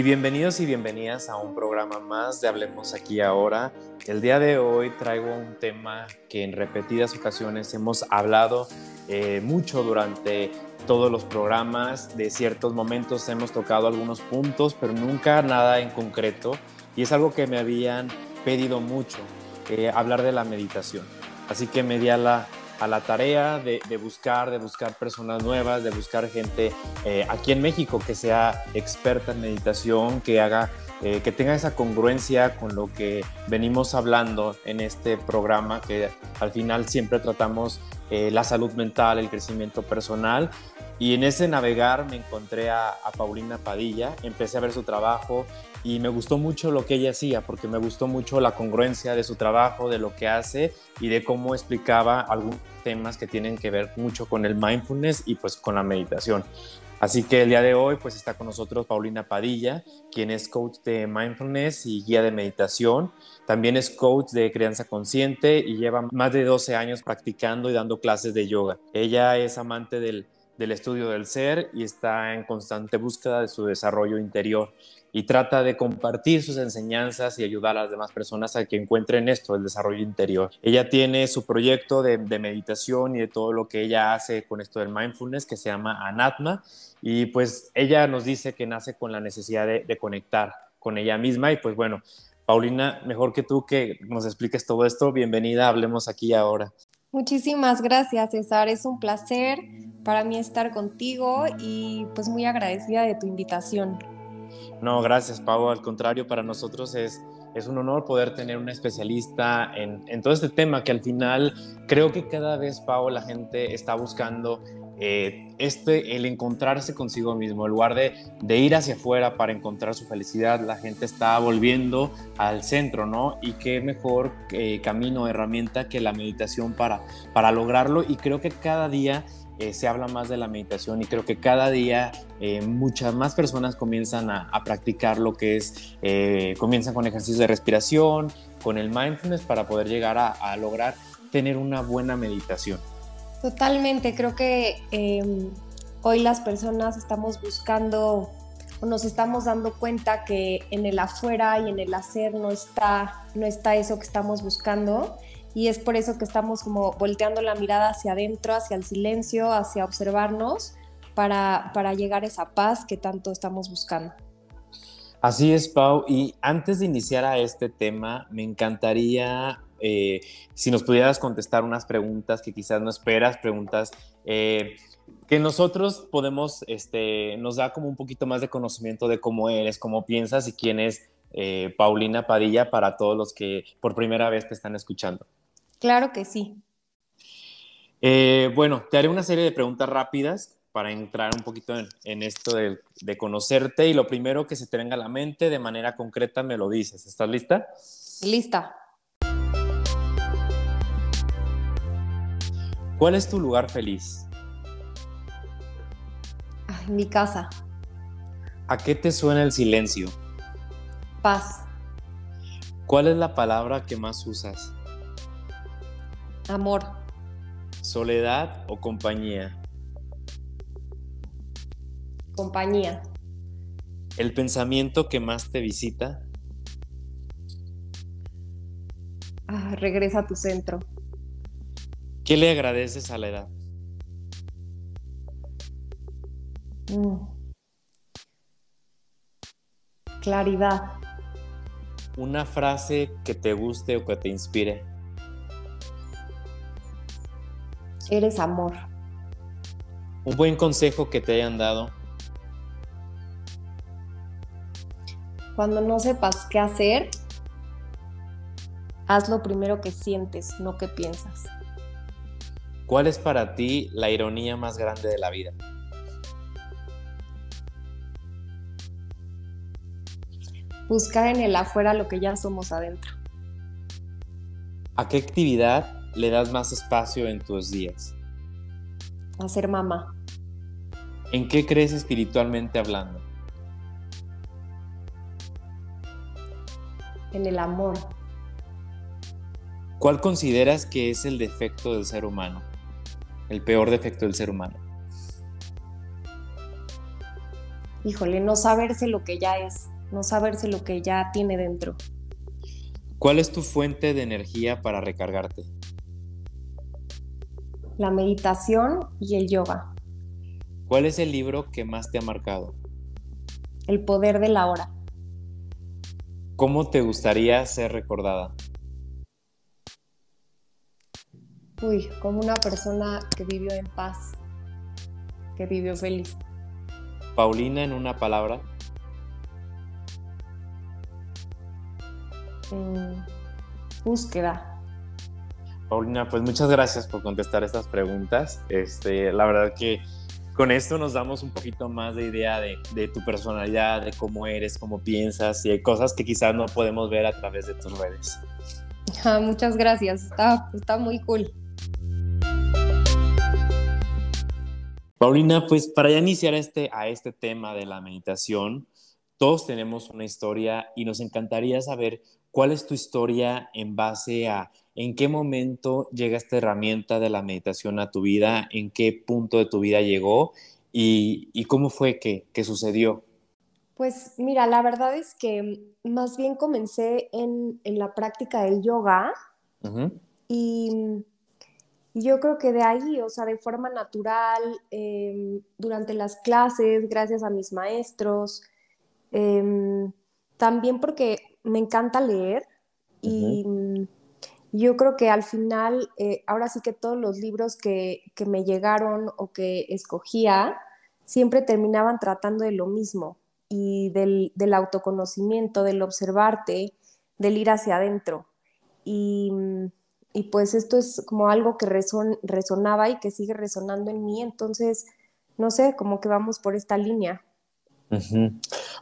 Y bienvenidos y bienvenidas a un programa más de Hablemos aquí ahora. El día de hoy traigo un tema que en repetidas ocasiones hemos hablado eh, mucho durante todos los programas. De ciertos momentos hemos tocado algunos puntos, pero nunca nada en concreto. Y es algo que me habían pedido mucho, eh, hablar de la meditación. Así que me di a la, a la tarea de, buscar, de buscar personas nuevas, de buscar gente eh, aquí en México que sea experta en meditación, que haga, eh, que tenga esa congruencia con lo que venimos hablando en este programa, que al final siempre tratamos eh, la salud mental, el crecimiento personal. Y en ese navegar me encontré a, Paulina Padilla, empecé a ver su trabajo, y me gustó mucho lo que ella hacía, porque me gustó mucho la congruencia de su trabajo, de lo que hace y de cómo explicaba algunos temas que tienen que ver mucho con el mindfulness y pues con la meditación. Así que el día de hoy pues está con nosotros Paulina Padilla, quien es coach de mindfulness y guía de meditación. También es coach de crianza consciente y lleva más de 12 años practicando y dando clases de yoga. Ella es amante del, del estudio del ser y está en constante búsqueda de su desarrollo interior y trata de compartir sus enseñanzas y ayudar a las demás personas a que encuentren esto, el desarrollo interior. Ella tiene su proyecto de, meditación y de todo lo que ella hace con esto del mindfulness que se llama Anatma y pues ella nos dice que nace con la necesidad de, de conectar con ella misma y pues bueno, Paulina, mejor que tú que nos expliques todo esto, bienvenida, hablemos aquí ahora. Muchísimas gracias, César. Es un placer para mí estar contigo y pues muy agradecida de tu invitación. No, gracias, Pau. Al contrario, para nosotros es, es un honor poder tener un especialista en, en, todo este tema que al final creo que cada vez, Pau, la gente está buscando eh, este, el encontrarse consigo mismo, en lugar de, de, ir hacia afuera para encontrar su felicidad, la gente está volviendo al centro, ¿no? Y qué mejor eh, camino, herramienta que la meditación para, para lograrlo. Y creo que cada día eh, se habla más de la meditación y creo que cada día eh, muchas más personas comienzan a, practicar lo que es, eh, comienzan con ejercicios de respiración, con el mindfulness para poder llegar a, lograr tener una buena meditación. Totalmente, creo que em, hoy las personas estamos buscando o nos estamos dando cuenta que en el afuera y en el hacer no está, no está eso que estamos buscando y es por eso que estamos como volteando la mirada hacia adentro, hacia el silencio, hacia observarnos para, para llegar a esa paz que tanto estamos buscando. Así es, Pau. Y antes de iniciar a este tema, me encantaría eh, si nos pudieras contestar unas preguntas que quizás no esperas, preguntas eh, que nosotros podemos, este, nos da como un poquito más de conocimiento de cómo eres, cómo piensas y quién es eh, Paulina Padilla para todos los que por primera vez te están escuchando. Claro que sí. Eh, bueno, te haré una serie de preguntas rápidas para entrar un poquito en, esto de, de, conocerte y lo primero que se te venga a la mente de manera concreta me lo dices. ¿Estás lista? Lista. ¿Cuál es tu lugar feliz? mi casa. ¿A qué te suena el silencio? Paz. ¿Cuál es la palabra que más usas? Amor. ¿Soledad o compañía? Compañía. ¿El pensamiento que más te visita? Ah, regresa a tu centro. ¿Qué le agradeces a la edad? Mm. Claridad. Una frase que te guste o que te inspire. Eres amor. Un buen consejo que te hayan dado. Cuando no sepas qué hacer, haz lo primero que sientes, no que piensas. ¿Cuál es para ti la ironía más grande de la vida? Buscar en el afuera lo que ya somos adentro. ¿A qué actividad le das más espacio en tus días? A ser mamá. ¿En qué crees espiritualmente hablando? En el amor. ¿Cuál consideras que es el defecto del ser humano? El peor defecto del ser humano. Híjole, no saberse lo que ya es. No saberse lo que ya tiene dentro. ¿Cuál es tu fuente de energía para recargarte? La meditación y el yoga. ¿Cuál es el libro que más te ha marcado? El poder de la hora. ¿Cómo te gustaría ser recordada? Uy, como una persona que vivió en paz, que vivió feliz. Paulina en una palabra. Mm, búsqueda. Paulina, pues muchas gracias por contestar estas preguntas. Este, la verdad que con esto nos damos un poquito más de idea de, de, tu personalidad, de cómo eres, cómo piensas y hay cosas que quizás no podemos ver a través de tus redes. Ah, muchas gracias, está, está muy cool. Paulina, pues para ya iniciar este, a este tema de la meditación, todos tenemos una historia y nos encantaría saber cuál es tu historia en base a en qué momento llega esta herramienta de la meditación a tu vida, en qué punto de tu vida llegó y, cómo fue que, sucedió. Pues mira, la verdad es que más bien comencé en, la práctica del yoga y yo creo que de ahí, o sea, de forma natural, em, durante las clases, gracias a mis maestros, em, también porque me encanta leer y yo creo que al final, eh, ahora sí que todos los libros que, que, me llegaron o que escogía, siempre terminaban tratando de lo mismo y del, del autoconocimiento, del observarte, del ir hacia adentro. Y mm, y pues esto es como algo que resonaba y que sigue resonando en mí, entonces, no sé, como que vamos por esta línea.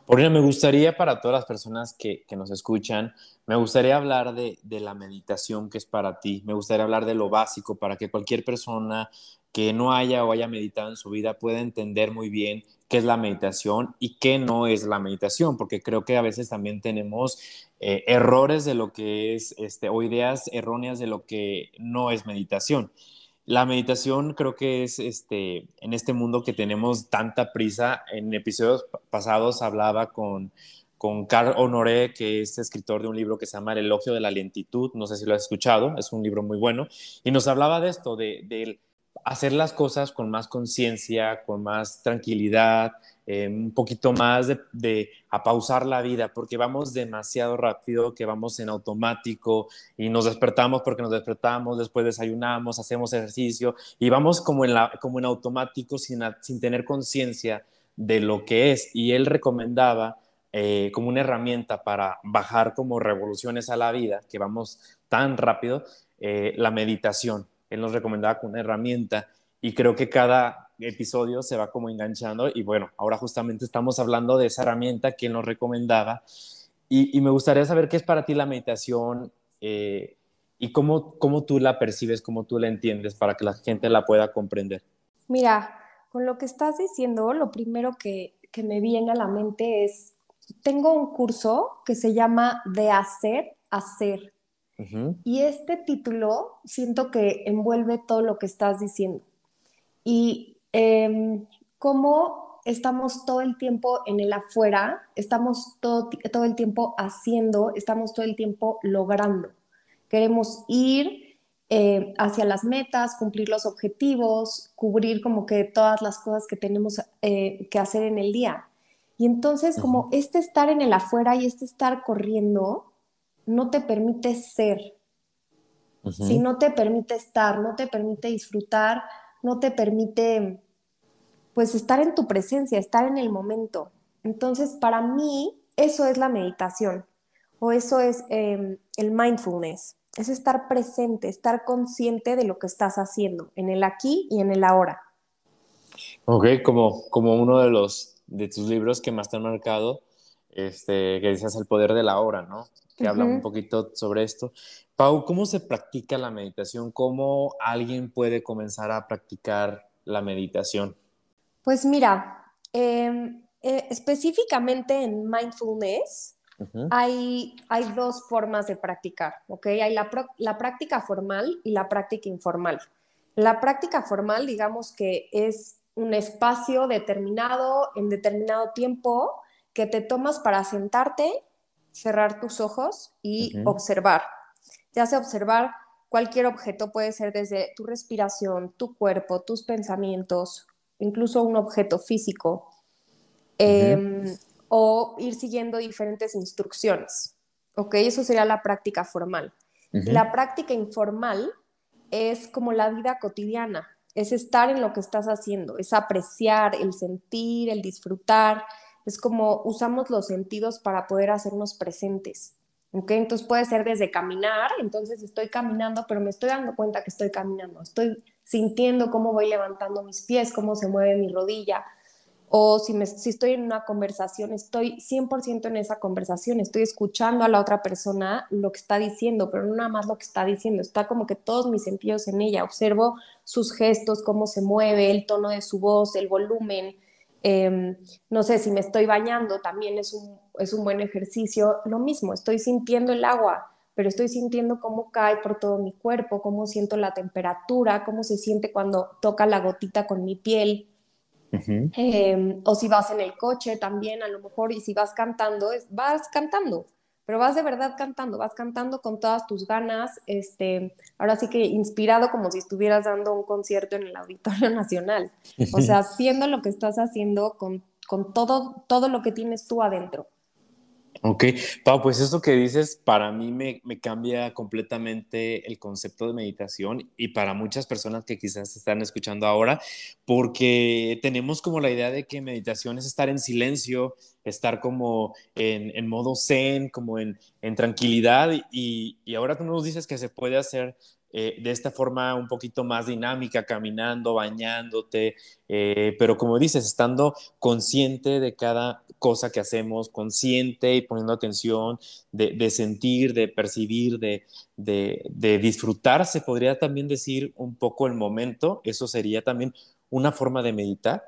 Por me gustaría para todas las personas que, nos escuchan, me gustaría hablar de, de, la meditación que es para ti, me gustaría hablar de lo básico para que cualquier persona que no haya o haya meditado en su vida pueda entender muy bien qué es la meditación y qué no es la meditación, porque creo que a veces también tenemos eh, errores de lo que es, este, o ideas erróneas de lo que no es meditación. La meditación creo que es, este, en este mundo que tenemos tanta prisa, en episodios pasados hablaba con, con Carl Honoré, que es escritor de un libro que se llama El elogio de la lentitud, no sé si lo has escuchado, es un libro muy bueno, y nos hablaba de esto, de, de hacer las cosas con más conciencia, con más tranquilidad, eh, un poquito más de, de, a pausar la vida, porque vamos demasiado rápido, que vamos en automático y nos despertamos porque nos despertamos, después desayunamos, hacemos ejercicio y vamos como en, la, como en automático sin, sin tener conciencia de lo que es. Y él recomendaba eh, como una herramienta para bajar como revoluciones a la vida, que vamos tan rápido, eh, la meditación. Él nos recomendaba como una herramienta y creo que cada episodio se va como enganchando y bueno, ahora justamente estamos hablando de esa herramienta que nos recomendaba y, me gustaría saber qué es para ti la meditación eh, y cómo, cómo tú la percibes, cómo tú la entiendes para que la gente la pueda comprender. Mira, con lo que estás diciendo, lo primero que, que me viene a la mente es, tengo un curso que se llama De hacer, hacer. Y este título siento que envuelve todo lo que estás diciendo. Y eh, cómo estamos todo el tiempo en el afuera, estamos todo, todo el tiempo haciendo, estamos todo el tiempo logrando. Queremos ir eh, hacia las metas, cumplir los objetivos, cubrir como que todas las cosas que tenemos eh, que hacer en el día. Y entonces como este estar en el afuera y este estar corriendo no te permite ser, si no te permite estar, no te permite disfrutar, no te permite pues estar en tu presencia, estar en el momento. Entonces, para mí, eso es la meditación o eso es em, el mindfulness, es estar presente, estar consciente de lo que estás haciendo en el aquí y en el ahora. Ok, como, como uno de los de tus libros que más te han marcado, este, que dices el poder de la hora, ¿no? Que habla un poquito sobre esto. Pau, ¿cómo se practica la meditación? ¿Cómo alguien puede comenzar a practicar la meditación? Pues mira, em, eh, específicamente en mindfulness hay, hay dos formas de practicar, ¿ok? Hay la, la práctica formal y la práctica informal. La práctica formal, digamos que es un espacio determinado en determinado tiempo que te tomas para sentarte, cerrar tus ojos y observar. Ya sea observar cualquier objeto, puede ser desde tu respiración, tu cuerpo, tus pensamientos, incluso un objeto físico, em, o ir siguiendo diferentes instrucciones. ¿Ok? Eso sería la práctica formal. La práctica informal es como la vida cotidiana, es estar en lo que estás haciendo, es apreciar, el sentir, el disfrutar, es como usamos los sentidos para poder hacernos presentes. ¿Ok? Entonces puede ser desde caminar, entonces estoy caminando, pero me estoy dando cuenta que estoy caminando, estoy sintiendo cómo voy levantando mis pies, cómo se mueve mi rodilla, o si, me, si estoy en una conversación, estoy 100% en esa conversación, estoy escuchando a la otra persona lo que está diciendo, pero no nada más lo que está diciendo, está como que todos mis sentidos en ella, observo sus gestos, cómo se mueve, el tono de su voz, el volumen, em, no sé, si me estoy bañando, también es un, es un buen ejercicio, lo mismo, estoy sintiendo el agua, pero estoy sintiendo cómo cae por todo mi cuerpo, cómo siento la temperatura, cómo se siente cuando toca la gotita con mi piel, Em, o si vas en el coche también, a lo mejor, y si vas cantando, es, vas cantando, pero vas de verdad cantando, vas cantando con todas tus ganas, este, ahora sí que inspirado como si estuvieras dando un concierto en el Auditorio Nacional, o sea, haciendo lo que estás haciendo con, con todo, todo lo que tienes tú adentro. Ok, Pau, pues eso que dices para mí me, cambia completamente el concepto de meditación y para muchas personas que quizás están escuchando ahora, porque tenemos como la idea de que meditación es estar en silencio, estar como en, modo zen, como en, tranquilidad y, y, ahora tú nos dices que se puede hacer eh, de esta forma un poquito más dinámica, caminando, bañándote, eh, pero como dices, estando consciente de cada cosa que hacemos, consciente y poniendo atención, de, sentir, de percibir, de, de, disfrutar, se podría también decir un poco el momento, eso sería también una forma de meditar.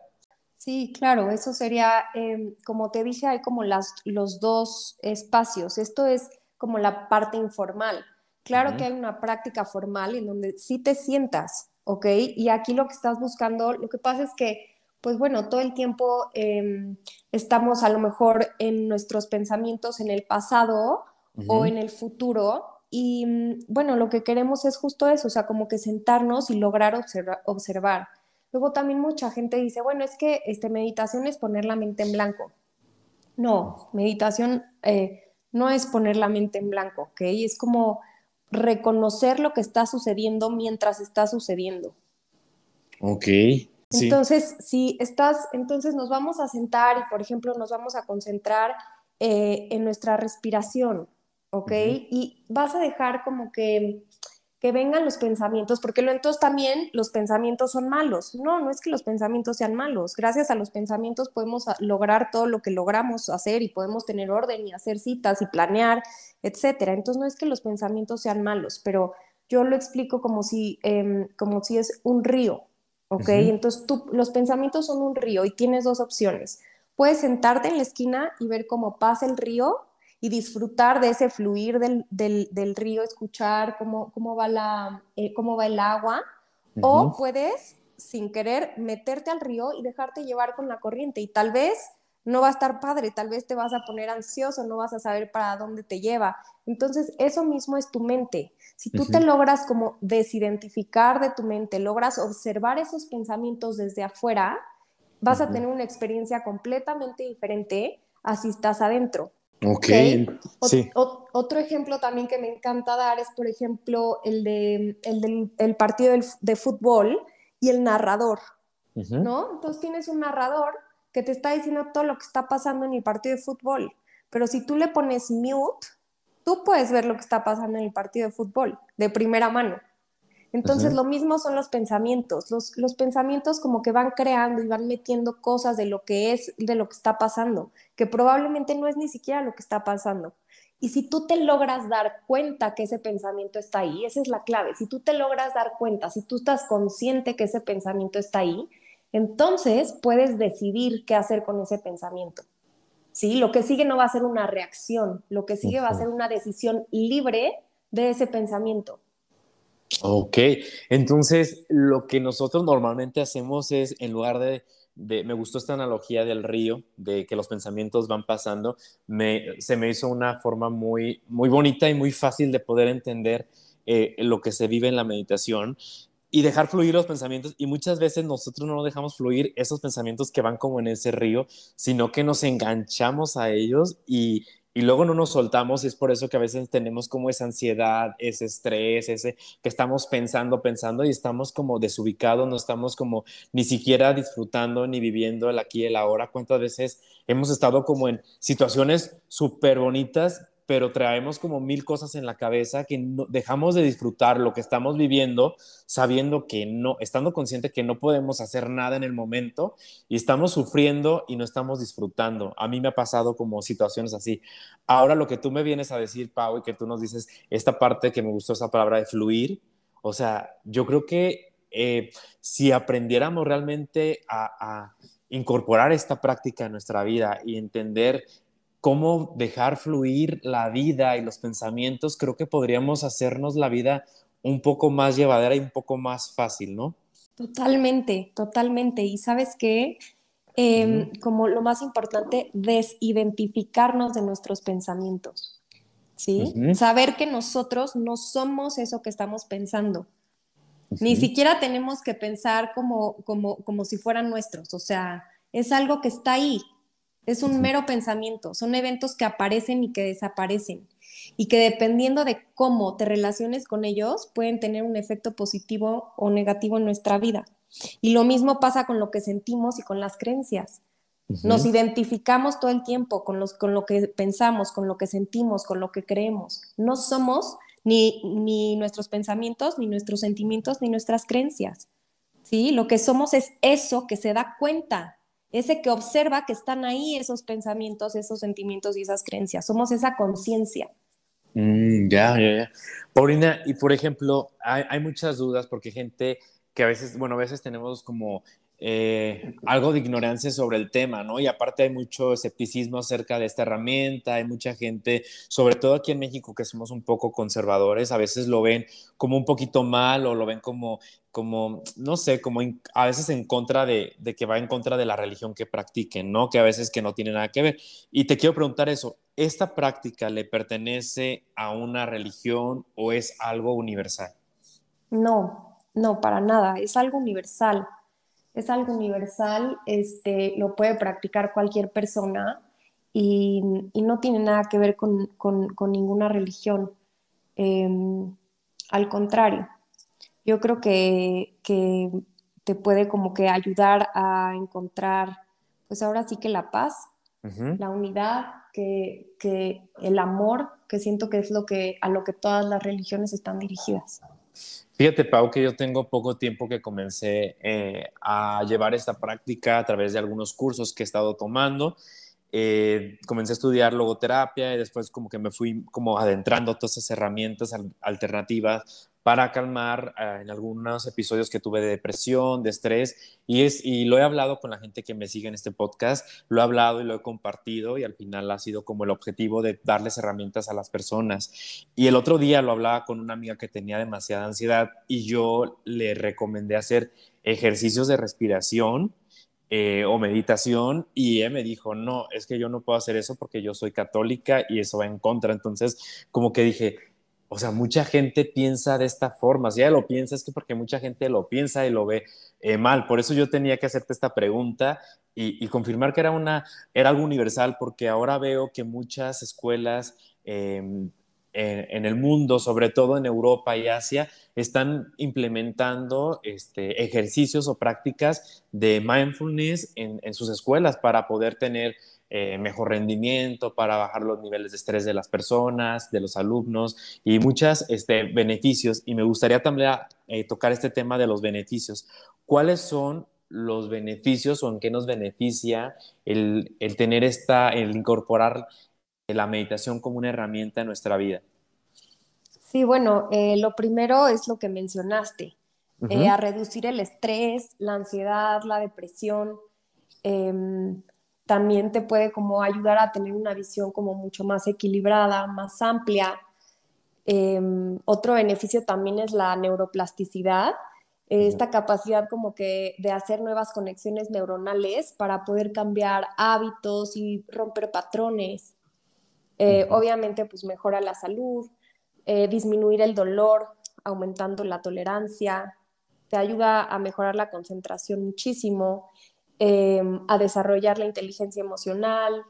Sí, claro, eso sería, em, como te dije, hay como las, los dos espacios. Esto es como la parte informal. Claro que hay una práctica formal en donde sí te sientas, ¿ok? Y aquí lo que estás buscando, lo que pasa es que, pues bueno, todo el tiempo em, estamos a lo mejor en nuestros pensamientos en el pasado o en el futuro. Y mm, bueno, lo que queremos es justo eso, o sea, como que sentarnos y lograr observar. Luego también mucha gente dice, bueno, es que este, meditación es poner la mente en blanco. No, meditación eh, no es poner la mente en blanco, ¿ok? Es como reconocer lo que está sucediendo mientras está sucediendo. Ok. Entonces, si estás, entonces nos vamos a sentar y, por ejemplo, nos vamos a concentrar eh, en nuestra respiración, ¿ok? Y vas a dejar como que que vengan los pensamientos, porque entonces también los pensamientos son malos. No, no es que los pensamientos sean malos. Gracias a los pensamientos podemos lograr todo lo que logramos hacer y podemos tener orden y hacer citas y planear, etcétera. Entonces no es que los pensamientos sean malos, pero yo lo explico como si, em, como si es un río, ¿ok? Entonces tú, los pensamientos son un río y tienes dos opciones. Puedes sentarte en la esquina y ver cómo pasa el río y disfrutar de ese fluir del, del, río, escuchar cómo, cómo, va la, eh, cómo va el agua, o puedes, sin querer, meterte al río y dejarte llevar con la corriente y tal vez no va a estar padre, tal vez te vas a poner ansioso, no vas a saber para dónde te lleva. Entonces, eso mismo es tu mente. Si tú te logras como desidentificar de tu mente, logras observar esos pensamientos desde afuera, vas a tener una experiencia completamente diferente así estás adentro. Ok, sí. otro ejemplo también que me encanta dar es, por ejemplo, el, de, el del partido de fútbol y el narrador, ¿no? Entonces tienes un narrador que te está diciendo todo lo que está pasando en el partido de fútbol, pero si tú le pones mute, tú puedes ver lo que está pasando en el partido de fútbol de primera mano. Entonces, lo mismo son los pensamientos. Los, los, pensamientos como que van creando y van metiendo cosas de lo que es, de lo que está pasando, que probablemente no es ni siquiera lo que está pasando. Y si tú te logras dar cuenta que ese pensamiento está ahí, esa es la clave. Si tú te logras dar cuenta, si tú estás consciente que ese pensamiento está ahí, entonces puedes decidir qué hacer con ese pensamiento. ¿Sí? Lo que sigue no va a ser una reacción, lo que sigue va a ser una decisión libre de ese pensamiento. Ok, entonces lo que nosotros normalmente hacemos es, en lugar de de, me gustó esta analogía del río, de que los pensamientos van pasando, me, se me hizo una forma muy, muy bonita y muy fácil de poder entender eh, lo que se vive en la meditación y dejar fluir los pensamientos. Y muchas veces nosotros no dejamos fluir esos pensamientos que van como en ese río, sino que nos enganchamos a ellos y, y luego no nos soltamos y es por eso que a veces tenemos como esa ansiedad, ese estrés, ese que estamos pensando, pensando y estamos como desubicados, no estamos como ni siquiera disfrutando ni viviendo el aquí y el ahora. ¿Cuántas veces hemos estado como en situaciones súper bonitas, pero traemos como mil cosas en la cabeza que no, dejamos de disfrutar lo que estamos viviendo, sabiendo que no, estando consciente que no podemos hacer nada en el momento y estamos sufriendo y no estamos disfrutando. A mí me ha pasado como situaciones así. Ahora lo que tú me vienes a decir, Pau, y que tú nos dices, esta parte que me gustó esa palabra de fluir, o sea, yo creo que eh, si aprendiéramos realmente a, a incorporar esta práctica en nuestra vida y entender cómo dejar fluir la vida y los pensamientos, creo que podríamos hacernos la vida un poco más llevadera y un poco más fácil, ¿no? Totalmente, totalmente. Y sabes qué, em, como lo más importante, desidentificarnos de nuestros pensamientos, ¿sí? Saber que nosotros no somos eso que estamos pensando. Ni siquiera tenemos que pensar como, como, como si fueran nuestros, o sea, es algo que está ahí, es un mero pensamiento, son eventos que aparecen y que desaparecen y que dependiendo de cómo te relaciones con ellos pueden tener un efecto positivo o negativo en nuestra vida. Y lo mismo pasa con lo que sentimos y con las creencias. Nos identificamos todo el tiempo con, los, con lo que pensamos, con lo que sentimos, con lo que creemos. No somos ni, ni nuestros pensamientos, ni nuestros sentimientos, ni nuestras creencias. ¿sí? Lo que somos es eso que se da cuenta ese que observa que están ahí esos pensamientos, esos sentimientos y esas creencias. Somos esa conciencia. Mm, ya, ya, ya. Paulina, y por ejemplo, hay, hay, muchas dudas porque gente que a veces, bueno, a veces tenemos como eh, algo de ignorancia sobre el tema, ¿no? Y aparte hay mucho escepticismo acerca de esta herramienta, hay mucha gente, sobre todo aquí en México, que somos un poco conservadores, a veces lo ven como un poquito mal o lo ven como, como no sé, como a veces en contra de, de, que va en contra de la religión que practiquen, ¿no? Que a veces que no tiene nada que ver. Y te quiero preguntar eso, ¿esta práctica le pertenece a una religión o es algo universal? No, no, para nada, es algo universal es algo universal, este, lo puede practicar cualquier persona y, no tiene nada que ver con, ninguna religión. Em, al contrario, yo creo que, te puede como que ayudar a encontrar, pues ahora sí que la paz, la unidad, que, que, el amor, que siento que es lo que, a lo que todas las religiones están dirigidas. Fíjate, Pau, que yo tengo poco tiempo que comencé eh, a llevar esta práctica a través de algunos cursos que he estado tomando. Eh, comencé a estudiar logoterapia y después como que me fui como adentrando todas esas herramientas alternativas para calmar eh, en algunos episodios que tuve de depresión, de estrés, y, es, y lo he hablado con la gente que me sigue en este podcast, lo he hablado y lo he compartido, y al final ha sido como el objetivo de darles herramientas a las personas. Y el otro día lo hablaba con una amiga que tenía demasiada ansiedad y yo le recomendé hacer ejercicios de respiración eh, o meditación y ella me dijo, no, es que yo no puedo hacer eso porque yo soy católica y eso va en contra. Entonces, como que dije, o sea, mucha gente piensa de esta forma. Si ella lo piensa, es que porque mucha gente lo piensa y lo ve eh, mal. Por eso yo tenía que hacerte esta pregunta y, confirmar que era, una, era algo universal, porque ahora veo que muchas escuelas em, en, el mundo, sobre todo en Europa y Asia, están implementando este, ejercicios o prácticas de mindfulness en sus escuelas para poder tener eh, mejor rendimiento, para bajar los niveles de estrés de las personas, de los alumnos y muchos este, beneficios. Y me gustaría también eh, tocar este tema de los beneficios. ¿Cuáles son los beneficios o en qué nos beneficia el, el tener esta, el incorporar la meditación como una herramienta en nuestra vida? Sí, bueno, eh, lo primero es lo que mencionaste, a reducir el estrés, la ansiedad, la depresión. Em, también te puede como ayudar a tener una visión como mucho más equilibrada, más amplia. Em, otro beneficio también es la neuroplasticidad. esta capacidad como que de hacer nuevas conexiones neuronales para poder cambiar hábitos y romper patrones. Eh, obviamente, pues mejora la salud, eh, disminuir el dolor, aumentando la tolerancia, te ayuda a mejorar la concentración muchísimo, em, a desarrollar la inteligencia emocional,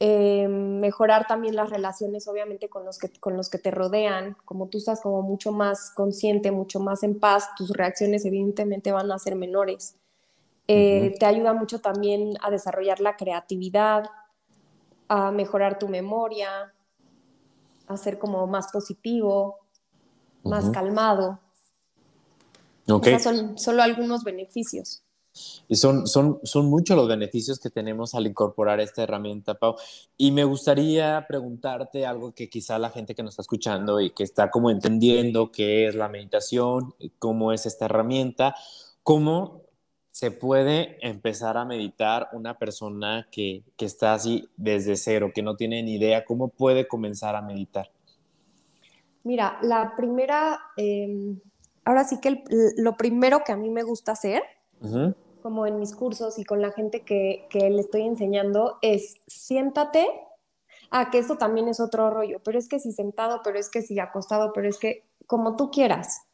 em, mejorar también las relaciones obviamente con los, que, con los que te rodean, como tú estás como mucho más consciente, mucho más en paz, tus reacciones evidentemente van a ser menores. Eh, te ayuda mucho también a desarrollar la creatividad, a mejorar tu memoria, a ser como más positivo, más calmado. Okay. son solo algunos beneficios. Y son, son, son muchos los beneficios que tenemos al incorporar esta herramienta, Pau. Y me gustaría preguntarte algo que quizá la gente que nos está escuchando y que está como entendiendo qué es la meditación, cómo es esta herramienta, cómo se puede empezar a meditar una persona que, que está así desde cero, que no tiene ni idea, cómo puede comenzar a meditar. Mira, la primera, em, ahora sí que lo primero que a mí me gusta hacer, como en mis cursos y con la gente que, que le estoy enseñando, es siéntate. Ah, que esto también es otro rollo, pero es que si sentado, pero es que si acostado, pero es que como tú quieras.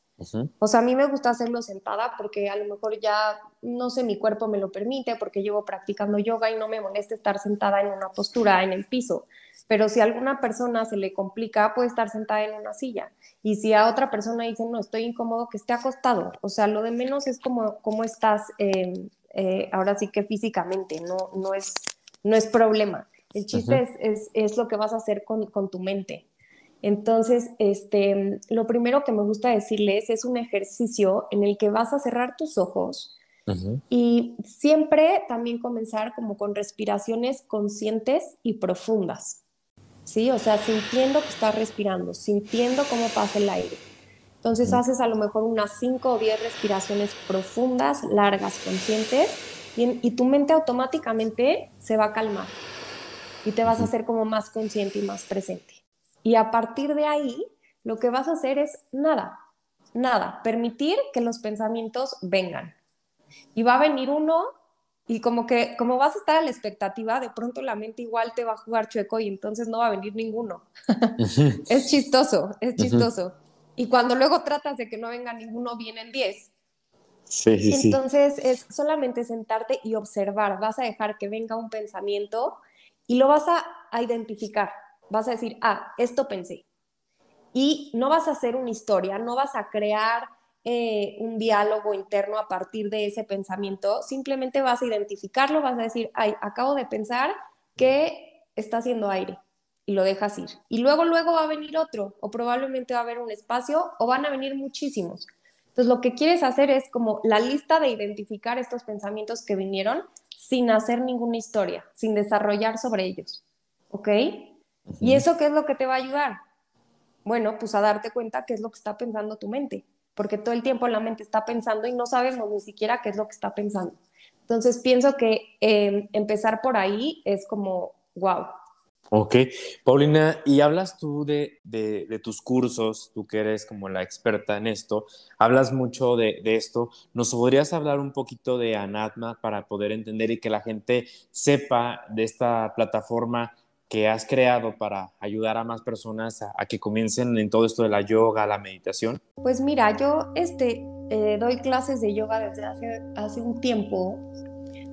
O sea, a mí me gusta hacerlo sentada porque a lo mejor ya, no sé, mi cuerpo me lo permite porque llevo practicando yoga y no me molesta estar sentada en una postura en el piso. Pero si a alguna persona se le complica, puede estar sentada en una silla. Y si a otra persona dice, no, estoy incómodo, que esté acostado. O sea, lo de menos es como cómo estás em, eh, ahora sí que físicamente, no, no, es, no es problema. El chiste es, es, es, lo que vas a hacer con, con tu mente. Entonces, este, lo primero que me gusta decirles es un ejercicio en el que vas a cerrar tus ojos y siempre también comenzar como con respiraciones conscientes y profundas. ¿Sí? O sea, sintiendo que estás respirando, sintiendo cómo pasa el aire. Entonces haces a lo mejor unas 5 o 10 respiraciones profundas, largas, conscientes, y, tu mente automáticamente se va a calmar y te vas a hacer como más consciente y más presente. Y a partir de ahí, lo que vas a hacer es nada, nada, permitir que los pensamientos vengan. Y va a venir uno y como que como vas a estar a la expectativa, de pronto la mente igual te va a jugar chueco y entonces no va a venir ninguno. es chistoso, es chistoso. Y cuando luego tratas de que no venga ninguno, vienen 10. Sí, sí, entonces es solamente sentarte y observar. Vas a dejar que venga un pensamiento y lo vas a identificar vas a decir, ah, esto pensé. Y no vas a hacer una historia, no vas a crear eh, un diálogo interno a partir de ese pensamiento, simplemente vas a identificarlo, vas a decir, ay, acabo de pensar que está haciendo aire y lo dejas ir. Y luego, luego va a venir otro, o probablemente va a haber un espacio, o van a venir muchísimos. Entonces, lo que quieres hacer es como la lista de identificar estos pensamientos que vinieron sin hacer ninguna historia, sin desarrollar sobre ellos. ¿Ok? ¿Y eso qué es lo que te va a ayudar? Bueno, pues a darte cuenta qué es lo que está pensando tu mente, porque todo el tiempo la mente está pensando y no sabemos ni siquiera qué es lo que está pensando. Entonces pienso que em, empezar por ahí es como, wow. Ok, Paulina, y hablas tú de, de, tus cursos, tú que eres como la experta en esto, hablas mucho de, de, esto. ¿Nos podrías hablar un poquito de Anatma para poder entender y que la gente sepa de esta plataforma que has creado para ayudar a más personas a, que comiencen en todo esto de la yoga, la meditación? Pues mira, yo este, eh, doy clases de yoga desde hace, hace un tiempo,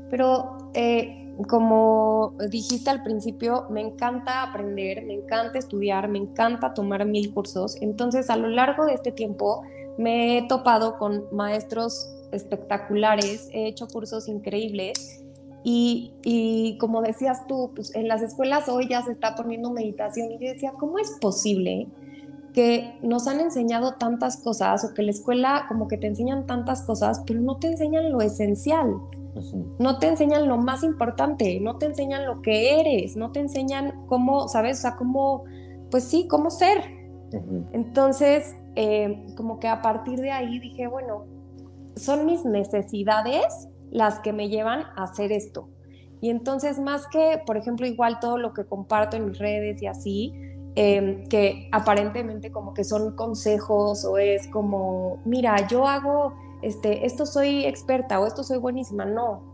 pero eh, como dijiste al principio, me encanta aprender, me encanta estudiar, me encanta tomar mil cursos. Entonces, a lo largo de este tiempo me he topado con maestros espectaculares, he hecho cursos increíbles y, como decías tú, pues en las escuelas hoy ya se está poniendo meditación y yo decía, ¿cómo es posible que nos han enseñado tantas cosas o que la escuela como que te enseñan tantas cosas, pero no te enseñan lo esencial? No te enseñan lo más importante, no te enseñan lo que eres, no te enseñan cómo, ¿sabes? O sea, cómo, pues sí, cómo ser. Entonces, eh, como que a partir de ahí dije, bueno, son mis necesidades las que me llevan a hacer esto. Y entonces, más que, por ejemplo, igual todo lo que comparto en mis redes y así, em, que aparentemente como que son consejos o es como, mira, yo hago, este, esto soy experta o esto soy buenísima. No,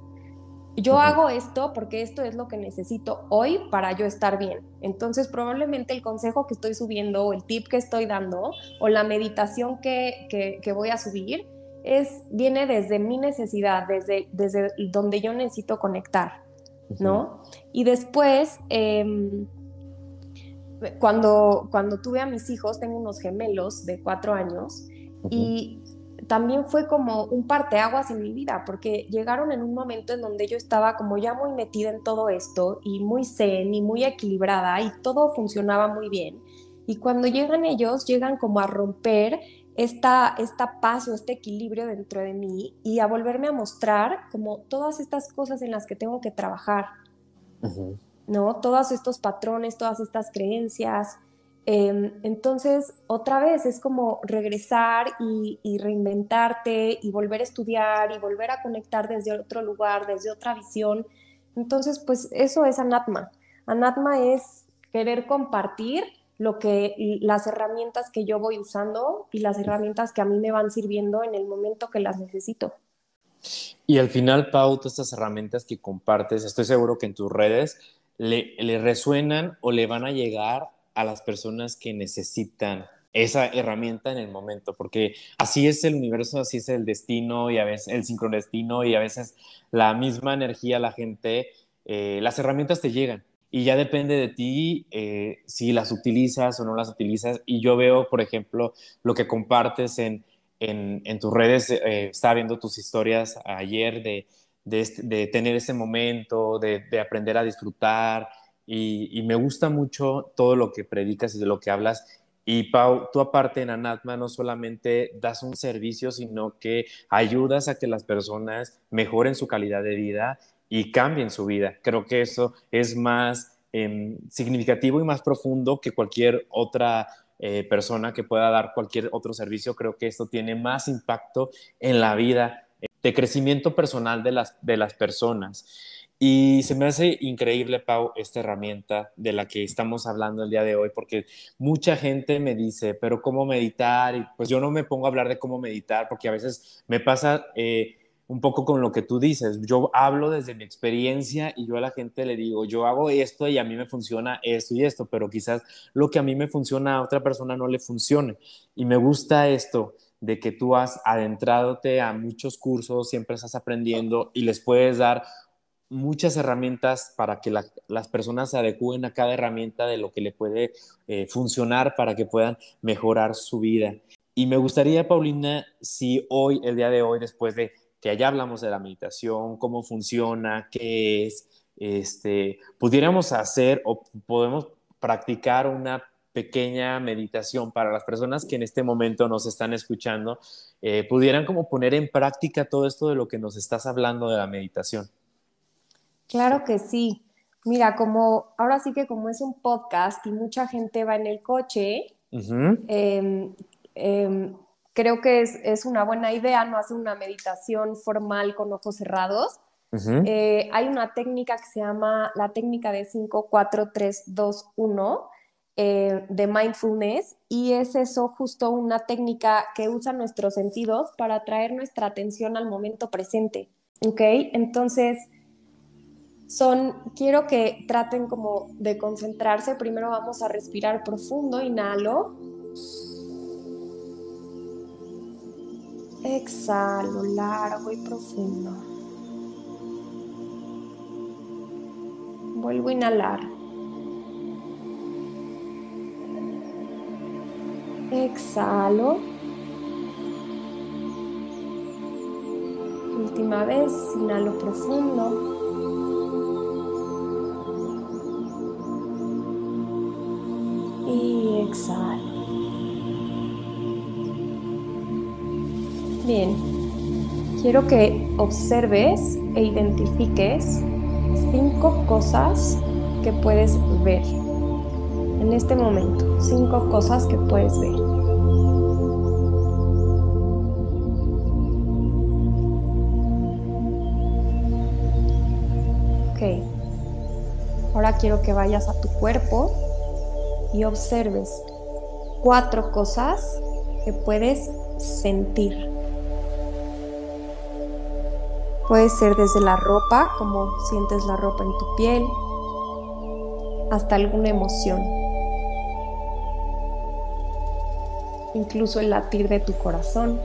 yo hago esto porque esto es lo que necesito hoy para yo estar bien. Entonces probablemente el consejo que estoy subiendo o el tip que estoy dando o la meditación que, que, voy a subir es, viene desde mi necesidad, desde, desde donde yo necesito conectar, ¿no? Y después, em, cuando, cuando tuve a mis hijos, tengo unos gemelos de cuatro años y también fue como un parteaguas en mi vida, porque llegaron en un momento en donde yo estaba como ya muy metida en todo esto y muy zen y muy equilibrada y todo funcionaba muy bien. Y cuando llegan ellos, llegan como a romper esta, esta paz o este equilibrio dentro de mí y a volverme a mostrar como todas estas cosas en las que tengo que trabajar, ¿no? Todos estos patrones, todas estas creencias, Em, entonces, otra vez es como regresar y, reinventarte y volver a estudiar y volver a conectar desde otro lugar, desde otra visión. Entonces, pues eso es anatma. Anatma es querer compartir lo que las herramientas que yo voy usando y las herramientas que a mí me van sirviendo en el momento que las necesito. Y al final, Pau, todas estas herramientas que compartes, estoy seguro que en tus redes le, le resuenan o le van a llegar a las personas que necesitan esa herramienta en el momento, porque así es el universo, así es el destino y a veces el sincrodestino y a veces la misma energía, la gente, eh, las herramientas te llegan y ya depende de ti eh, si las utilizas o no las utilizas. Y yo veo, por ejemplo, lo que compartes en, en, tus redes, eh, estaba viendo tus historias ayer de, de, de tener ese momento, de, de aprender a disfrutar, y, me gusta mucho todo lo que predicas y de lo que hablas. Y Pau, tú aparte en Anatma no solamente das un servicio, sino que ayudas a que las personas mejoren su calidad de vida y cambien su vida. Creo que eso es más em, significativo y más profundo que cualquier otra eh, persona que pueda dar cualquier otro servicio. Creo que esto tiene más impacto en la vida eh, de crecimiento personal de las, de las personas. Y se me hace increíble, Pau, esta herramienta de la que estamos hablando el día de hoy, porque mucha gente me dice, pero ¿cómo meditar? Pues yo no me pongo a hablar de cómo meditar, porque a veces me pasa eh, un poco con lo que tú dices. Yo hablo desde mi experiencia y yo a la gente le digo, yo hago esto y a mí me funciona esto y esto, pero quizás lo que a mí me funciona a otra persona no le funcione. Y me gusta esto de que tú has adentradote a muchos cursos, siempre estás aprendiendo y les puedes dar muchas herramientas para que las personas se adecúen a cada herramienta de lo que le puede eh, funcionar para que puedan mejorar su vida. Y me gustaría, Paulina, si hoy, el día de hoy, después de que ya hablamos de la meditación, cómo funciona, qué es, este, pudiéramos hacer o podemos practicar una pequeña meditación para las personas que en este momento nos están escuchando, eh, pudieran como poner en práctica todo esto de lo que nos estás hablando de la meditación. Claro que sí. Mira, como ahora sí que como es un podcast y mucha gente va en el coche, em, creo que es, una buena idea no hacer una meditación formal con ojos cerrados. Eh, hay una técnica que se llama la técnica de 5, 4, 3, 2, 1 de mindfulness y es eso justo una técnica que usa nuestros sentidos para traer nuestra atención al momento presente. ¿Ok? Entonces, son, quiero que traten como de concentrarse. Primero vamos a respirar profundo, inhalo. Exhalo, largo y profundo. Vuelvo a inhalar. Exhalo. Última vez, inhalo profundo. exhalo. Bien, quiero que observes e identifiques cinco cosas que puedes ver en este momento. Cinco cosas que puedes ver. Ok. Ahora quiero que vayas a tu cuerpo y observes cuatro cosas que puedes sentir. Puede ser desde la ropa, como sientes la ropa en tu piel, hasta alguna emoción. Incluso el latir de tu corazón.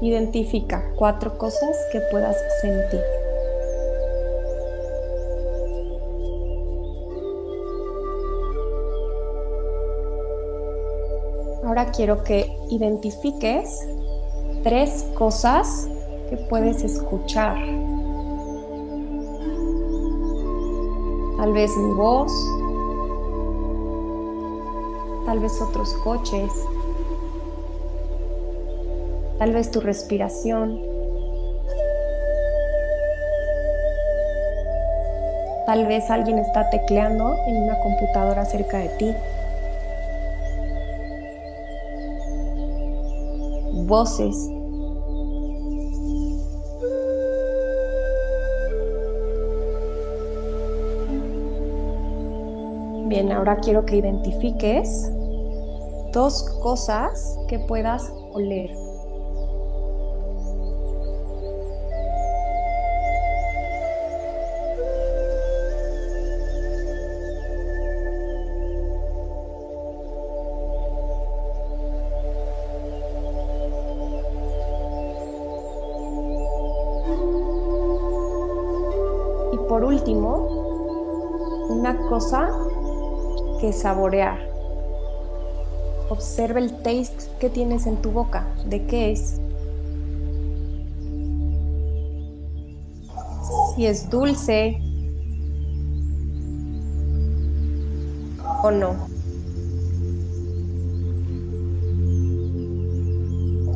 Identifica cuatro cosas que puedas sentir. Ahora quiero que identifiques tres cosas puedes escuchar. Tal vez mi voz, tal vez otros coches, tal vez tu respiración, tal vez alguien está tecleando en una computadora cerca de ti. Voces Ahora quiero que identifiques dos cosas que puedas oler. Y por último, una cosa saborear. Observa el taste que tienes en tu boca. ¿De qué es? Si es dulce o no.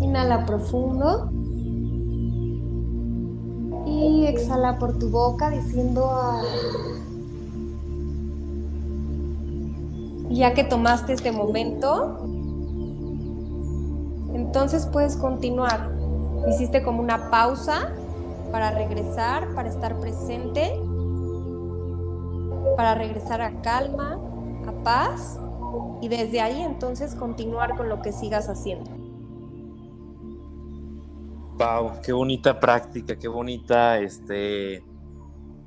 Inhala profundo y exhala por tu boca diciendo ah, ya que tomaste este momento, entonces puedes continuar. Hiciste como una pausa para regresar, para estar presente, para regresar a calma, a paz y desde ahí entonces continuar con lo que sigas haciendo. Wow, qué bonita práctica, qué bonita, este,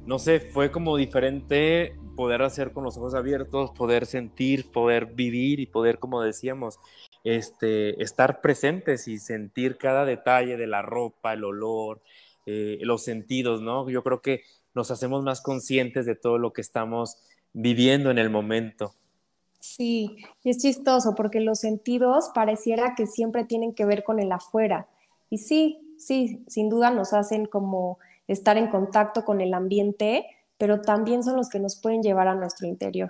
no sé, fue como diferente poder hacer con los ojos abiertos, poder sentir, poder vivir y poder, como decíamos, este, estar presentes y sentir cada detalle de la ropa, el olor, eh, los sentidos, ¿no? Yo creo que nos hacemos más conscientes de todo lo que estamos viviendo en el momento. Sí, y es chistoso porque los sentidos pareciera que siempre tienen que ver con el afuera. Y sí, sí, sin duda nos hacen como estar en contacto con el ambiente, pero también son los que nos pueden llevar a nuestro interior.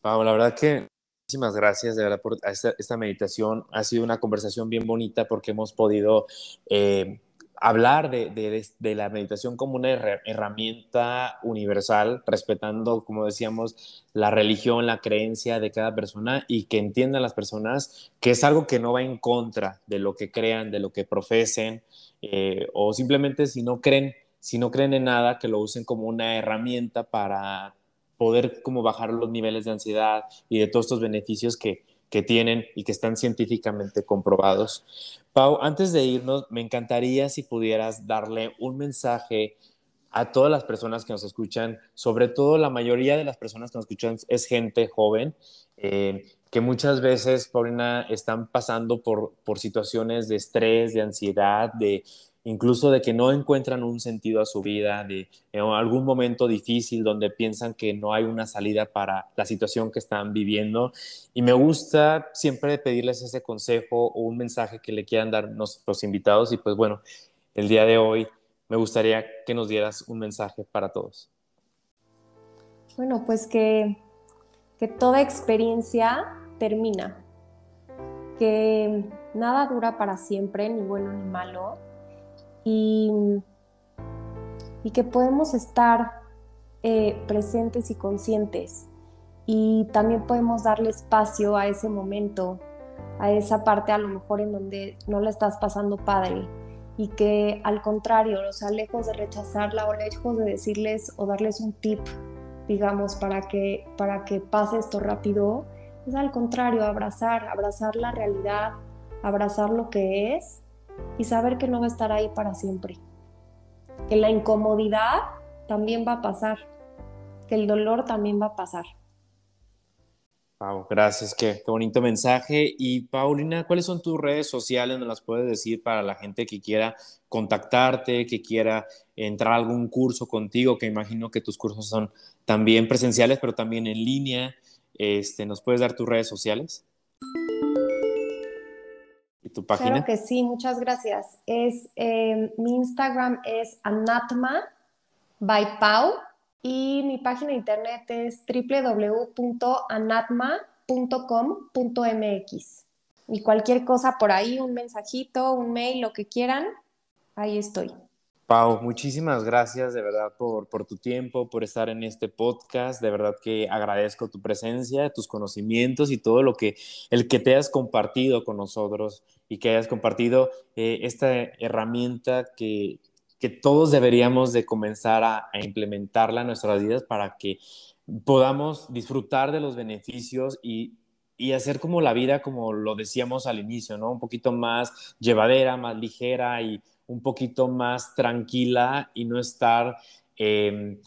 Pau, la verdad que muchísimas gracias de verdad por esta, meditación. Ha sido una conversación bien bonita porque hemos podido eh, hablar de, la meditación como una herramienta universal, respetando, como decíamos, la religión, la creencia de cada persona y que entiendan las personas que es algo que no va en contra de lo que crean, de lo que profesen, eh, o simplemente si no creen si no creen en nada, que lo usen como una herramienta para poder como bajar los niveles de ansiedad y de todos estos beneficios que, que tienen y que están científicamente comprobados. Pau, antes de irnos, me encantaría si pudieras darle un mensaje a todas las personas que nos escuchan, sobre todo la mayoría de las personas que nos escuchan es gente joven, eh, que muchas veces, Paulina, están pasando por, por situaciones de estrés, de ansiedad, de, incluso de que no encuentran un sentido a su vida, de en algún momento difícil donde piensan que no hay una salida para la situación que están viviendo. Y me gusta siempre pedirles ese consejo o un mensaje que le quieran dar los invitados. Y pues bueno, el día de hoy me gustaría que nos dieras un mensaje para todos. Bueno, pues que, que toda experiencia termina, que nada dura para siempre, ni bueno ni malo y, que podemos estar eh, presentes y conscientes. Y también podemos darle espacio a ese momento, a esa parte a lo mejor en donde no la estás pasando padre. Y que al contrario, o sea, lejos de rechazarla o lejos de decirles o darles un tip digamos, para que, para que pase esto rápido, es al contrario, abrazar, abrazar la realidad, abrazar lo que es y saber que no va a estar ahí para siempre. Que la incomodidad también va a pasar, que el dolor también va a pasar. Pau, gracias, qué, bonito mensaje. Y Paulina, ¿cuáles son tus redes sociales? ¿Nos las puedes decir para la gente que quiera contactarte, que quiera entrar a algún curso contigo? Que imagino que tus cursos son también presenciales, pero también en línea. Este, ¿Nos puedes dar tus redes sociales? ¿Y tu página? Claro que sí, muchas gracias. Es, eh, mi Instagram es anatma by Pau y mi página de internet es www.anatma.com.mx. Y cualquier cosa por ahí, un mensajito, un mail, lo que quieran, ahí estoy. Pau, muchísimas gracias de verdad por, tu tiempo, por estar en este podcast. De verdad que agradezco tu presencia, tus conocimientos y todo lo que, el que te has compartido con nosotros y que hayas compartido eh, esta herramienta que, todos deberíamos de comenzar a, implementarla en nuestras vidas para que podamos disfrutar de los beneficios y, hacer como la vida, como lo decíamos al inicio, ¿no? Un poquito más llevadera, más ligera y un poquito más tranquila y no estar em,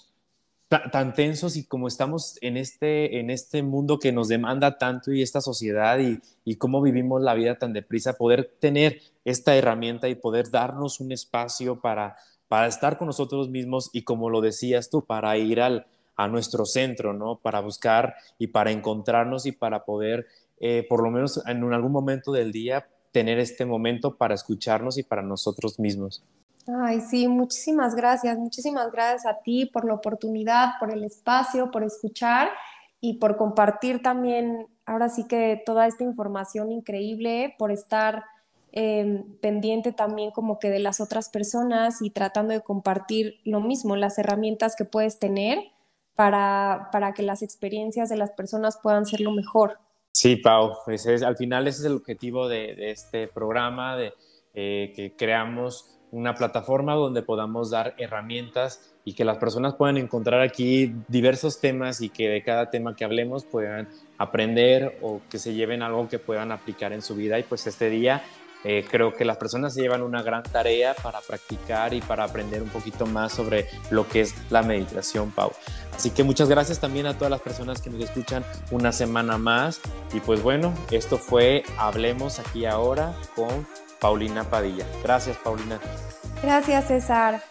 tan tensos y como estamos en este, en este mundo que nos demanda tanto y esta sociedad y, y cómo vivimos la vida tan deprisa, poder tener esta herramienta y poder darnos un espacio para, para estar con nosotros mismos y como lo decías tú, para ir al, a nuestro centro, ¿no? Para buscar y para encontrarnos y para poder, eh, por lo menos en algún momento del día, tener este momento para escucharnos y para nosotros mismos. Ay, sí, muchísimas gracias, muchísimas gracias a ti por la oportunidad, por el espacio, por escuchar y por compartir también, ahora sí que toda esta información increíble, por estar em, pendiente también como que de las otras personas y tratando de compartir lo mismo, las herramientas que puedes tener para, para que las experiencias de las personas puedan ser lo mejor. Sí, Pau, al final ese es el objetivo de, este programa, de eh, que creamos una plataforma donde podamos dar herramientas y que las personas puedan encontrar aquí diversos temas y que de cada tema que hablemos puedan aprender o que se lleven algo que puedan aplicar en su vida. Y pues este día eh, creo que las personas se llevan una gran tarea para practicar y para aprender un poquito más sobre lo que es la meditación, Pau. Así que muchas gracias también a todas las personas que nos escuchan una semana más. Y pues bueno, esto fue Hablemos aquí ahora con Paulina Padilla. Gracias, Paulina. Gracias, César.